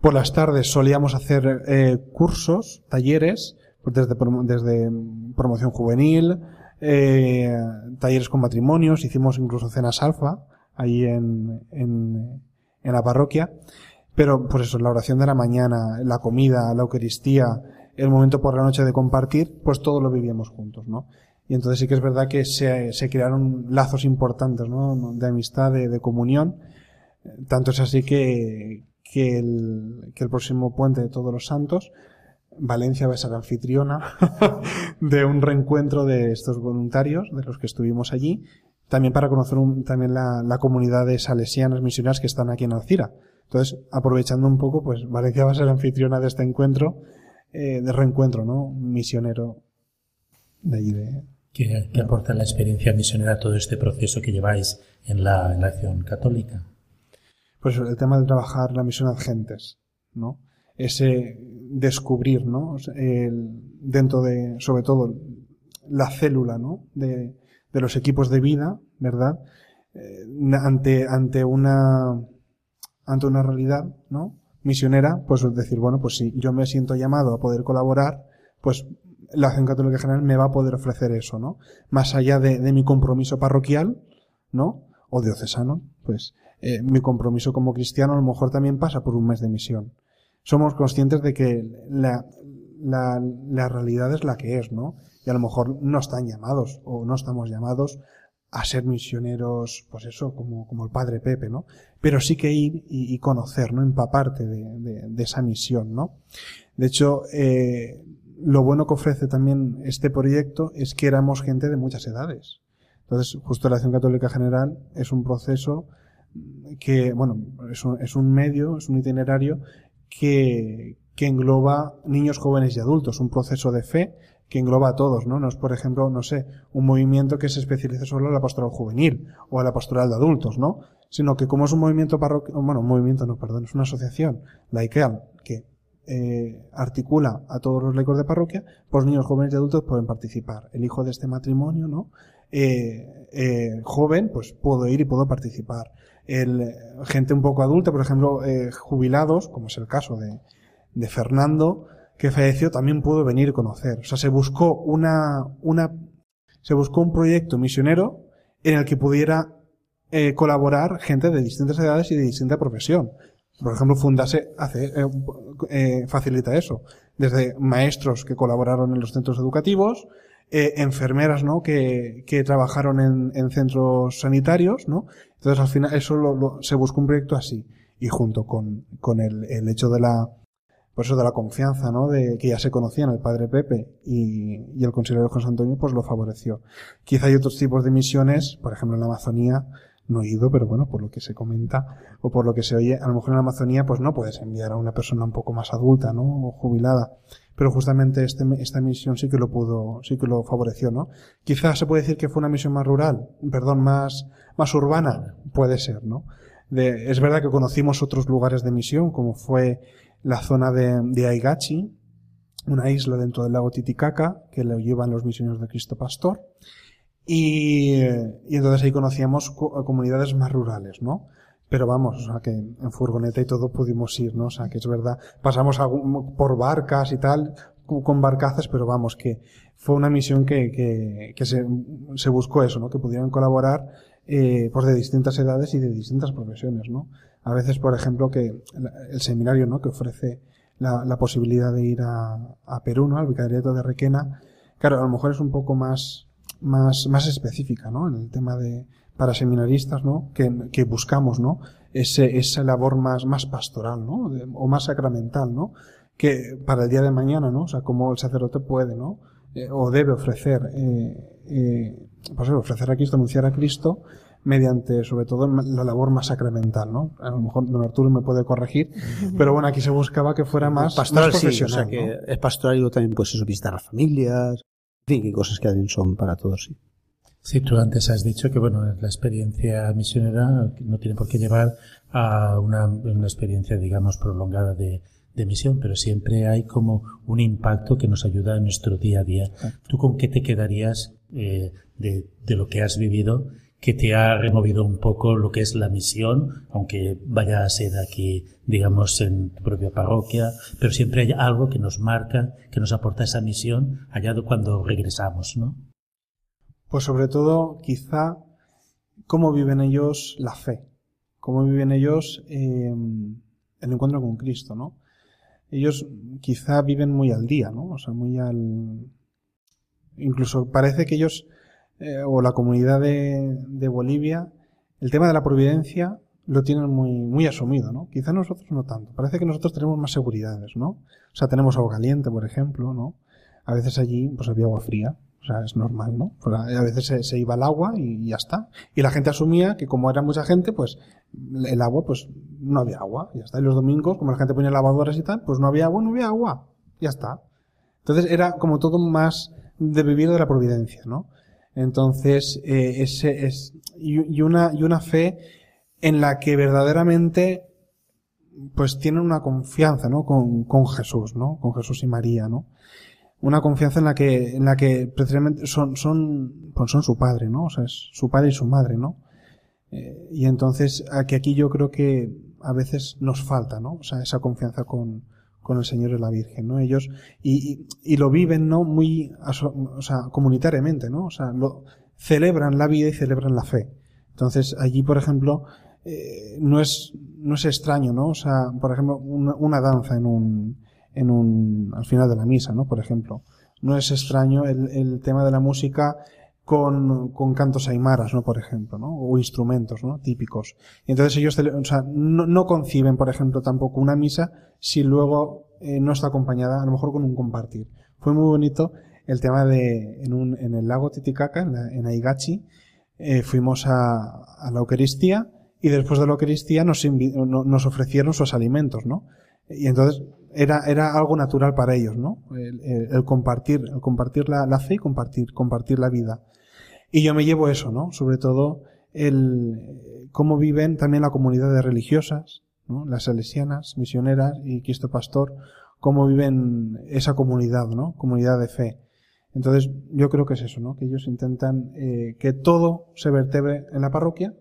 Por las tardes solíamos hacer eh, cursos, talleres, pues desde, desde promoción juvenil, eh, talleres con matrimonios, hicimos incluso cenas alfa ahí en, en, en la parroquia. Pero, por eso, la oración de la mañana, la comida, la Eucaristía, el momento por la noche de compartir, pues todo lo vivíamos juntos, ¿no? Y entonces sí que es verdad que se, se crearon lazos importantes, ¿no? De amistad, de, de comunión. Tanto es así que, que, el, que el próximo puente de Todos los Santos, Valencia va a ser anfitriona [LAUGHS] de un reencuentro de estos voluntarios, de los que estuvimos allí, también para conocer un- también la, la comunidad de salesianas misioneras que están aquí en Alcira. Entonces, aprovechando un poco, pues Valencia va a ser anfitriona de este encuentro, eh, de reencuentro, ¿no? Misionero de allí de, ¿Qué, qué aporta la experiencia misionera a todo este proceso que lleváis en la, en la acción católica? Pues el tema de trabajar la misión ad gentes, ¿no? Ese descubrir, ¿no? El- dentro de, sobre todo, la célula, ¿no? De, de los equipos de vida, ¿verdad? Eh, ante, ante una, ante una realidad, ¿no? Misionera, pues decir, bueno, pues si yo me siento llamado a poder colaborar, pues la Acción Católica General me va a poder ofrecer eso, ¿no? Más allá de, de mi compromiso parroquial, ¿no? O diocesano, pues eh, mi compromiso como cristiano a lo mejor también pasa por un mes de misión. Somos conscientes de que la, la, realidad es la que es, ¿no? Y a lo mejor no están llamados o no estamos llamados a ser misioneros, pues eso, como, como el padre Pepe, ¿no? Pero sí que ir y, y conocer, ¿no? Empaparte de, de, de esa misión, ¿no? De hecho, eh, lo bueno que ofrece también este proyecto es que éramos gente de muchas edades. Entonces, justo la Acción Católica General es un proceso que, bueno, es un, es un medio, es un itinerario que, que engloba niños, jóvenes y adultos, un proceso de fe que engloba a todos, ¿no? No es, por ejemplo, no sé, un movimiento que se especialice solo en la pastoral juvenil o en la pastoral de adultos, ¿no? Sino que como es un movimiento parroquial, bueno, un movimiento no, perdón, es una asociación laical que eh, articula a todos los laicos de parroquia, pues niños, jóvenes y adultos pueden participar. El hijo de este matrimonio, ¿no? Eh, eh, joven, pues puedo ir y puedo participar. El, gente un poco adulta, por ejemplo, eh, jubilados, como es el caso de, de Fernando, que falleció, también pudo venir y conocer. O sea, se buscó una, una, se buscó un proyecto misionero en el que pudiera eh, colaborar gente de distintas edades y de distinta profesión. Por ejemplo, Fundase hace, eh, eh, facilita eso. Desde maestros que colaboraron en los centros educativos, eh, enfermeras, ¿no? Que, que trabajaron en, en centros sanitarios, ¿no? Entonces, al final, eso lo, lo- se buscó un proyecto así. Y junto con, con el, el hecho de la, por eso de la confianza, ¿no? De que ya se conocían el padre Pepe y, y el consejero José Antonio, pues lo favoreció. Quizá hay otros tipos de misiones, por ejemplo en la Amazonía, no he ido, pero bueno, por lo que se comenta o por lo que se oye, a lo mejor en la Amazonía pues no puedes enviar a una persona un poco más adulta, ¿no? O jubilada. Pero justamente este, esta misión sí que lo pudo, sí que lo favoreció, ¿no? Quizás se puede decir que fue una misión más rural, perdón, más, más urbana, puede ser, ¿no? De, es verdad que conocimos otros lugares de misión, como fue la zona de, de Aigachi, una isla dentro del lago Titicaca, que lo llevan los misioneros de Cristo Pastor. Y, y entonces ahí conocíamos co- comunidades más rurales, ¿no? Pero vamos, o sea, que en furgoneta y todo pudimos ir, ¿no? O sea, que es verdad. Pasamos por barcas y tal, con barcazas, pero vamos, que fue una misión que, que, que se, se buscó eso, ¿no? Que pudieran colaborar, eh, pues de distintas edades y de distintas profesiones, ¿no? A veces, por ejemplo, que el seminario, ¿no? Que ofrece la, la posibilidad de ir a, a Perú, ¿no? Al vicariato de Requena, Claro, a lo mejor es un poco más, más, más específica, ¿no? En el tema de, para seminaristas, ¿no? Que, que buscamos, ¿no? Ese, esa labor más, más pastoral, ¿no? De- o más sacramental, ¿no? Que para el día de mañana, ¿no? O sea, como el sacerdote puede, ¿no? Eh, o debe ofrecer, eh, eh, pues ofrecer a Cristo, anunciar a Cristo, mediante, sobre todo, la labor más sacramental, ¿no? A lo mejor don Arturo me puede corregir, pero bueno, aquí se buscaba que fuera más, pastoral, más sí, o profesional, sea que ¿no? es pastoral y luego también, pues eso, visitar a las familias, en fin, que cosas que también son para todos, sí. Sí, tú antes has dicho que bueno, la experiencia misionera no tiene por qué llevar a una, una experiencia, digamos, prolongada de, de misión, pero siempre hay como un impacto que nos ayuda en nuestro día a día. ¿Tú con qué te quedarías eh, de, de lo que has vivido que te ha removido un poco lo que es la misión, aunque vaya a ser aquí, digamos, en tu propia parroquia, pero siempre hay algo que nos marca, que nos aporta esa misión allá de cuando regresamos, ¿no? Pues sobre todo, quizá, cómo viven ellos la fe, cómo viven ellos eh, el encuentro con Cristo, ¿no? Ellos quizá viven muy al día, ¿no? O sea, muy al... Incluso parece que ellos, eh, o la comunidad de, de Bolivia, el tema de la providencia lo tienen muy, muy asumido, ¿no? Quizá nosotros no tanto. Parece que nosotros tenemos más seguridades, ¿no? O sea, tenemos agua caliente, por ejemplo, ¿no? A veces allí, pues había agua fría. O sea, es normal, ¿no? A veces se, iba el agua y ya está. Y la gente asumía que como era mucha gente, pues el agua, pues no había agua. Ya está. Y los domingos, como la gente ponía lavadoras y tal, pues no había agua, no había agua. Ya está. Entonces era como todo más de vivir de la providencia, ¿no? Entonces, eh, ese es, y una, y una fe en la que verdaderamente, pues tienen una confianza, ¿no? Con, con Jesús, ¿no? Con Jesús y María, ¿no? Una confianza en la que, en la que precisamente son, son, pues son su padre, ¿no? O sea, es su padre y su madre, ¿no? Eh, y entonces, aquí, aquí yo creo que a veces nos falta, ¿no? O sea, esa confianza con, con el Señor y la Virgen, ¿no? Ellos, y, y, y lo viven, ¿no? Muy, o sea, comunitariamente, ¿no? O sea, lo, celebran la vida y celebran la fe. Entonces, allí, por ejemplo, eh, no es, no es extraño, ¿no? O sea, por ejemplo, una, una danza en un, en un, al final de la misa, ¿no? Por ejemplo. No es extraño el, el tema de la música con, con cantos aymaras, ¿no? Por ejemplo, ¿no? O instrumentos, ¿no? Típicos. Y entonces ellos, o sea, no, no conciben, por ejemplo, tampoco una misa si luego eh, no está acompañada, a lo mejor con un compartir. Fue muy bonito el tema de, en un, en el lago Titicaca, en, la- en Aigachi, eh, fuimos a, a la Eucaristía y después de la Eucaristía nos, nos ofrecieron sus alimentos, ¿no? Y entonces era, era algo natural para ellos, ¿no? El, compartir, el compartir la, fe y compartir, compartir la vida. Y yo me llevo eso, ¿no? Sobre todo el cómo viven también la comunidad de religiosas. Las salesianas, misioneras y Cristo Pastor, cómo viven esa comunidad, ¿no? Comunidad de fe. Entonces, yo creo que es eso, ¿no? Que ellos intentan eh, que todo se vertebre en la parroquia,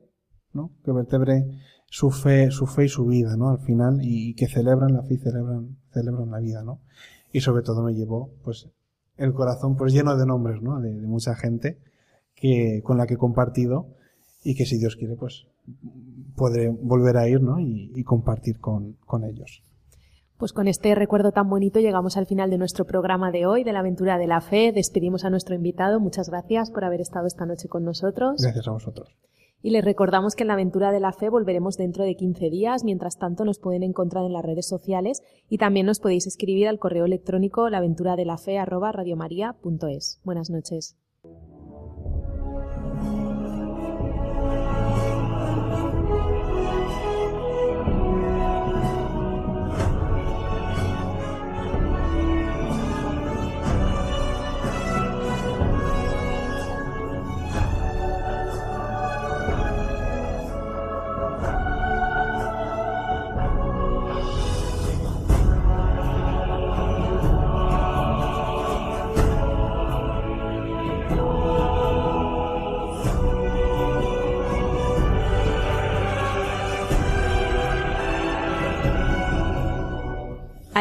¿no? Que vertebre su fe, su fe y su vida, ¿no? Al final, y, y que celebran la fe y celebran, celebran la vida, ¿no? Y sobre todo me llevó, pues, el corazón, pues, lleno de nombres, ¿no? De, de mucha gente que, con la que he compartido y que si Dios quiere, pues, podré volver a ir, ¿no? Y, y compartir con, con ellos. Pues con este recuerdo tan bonito llegamos al final de nuestro programa de hoy, de la aventura de la fe. Despedimos a nuestro invitado. Muchas gracias por haber estado esta noche con nosotros. Gracias a vosotros. Y les recordamos que en la aventura de la fe volveremos dentro de 15 días. Mientras tanto, nos pueden encontrar en las redes sociales y también nos podéis escribir al correo electrónico laventuradelafe@radiomaria.es. Buenas noches.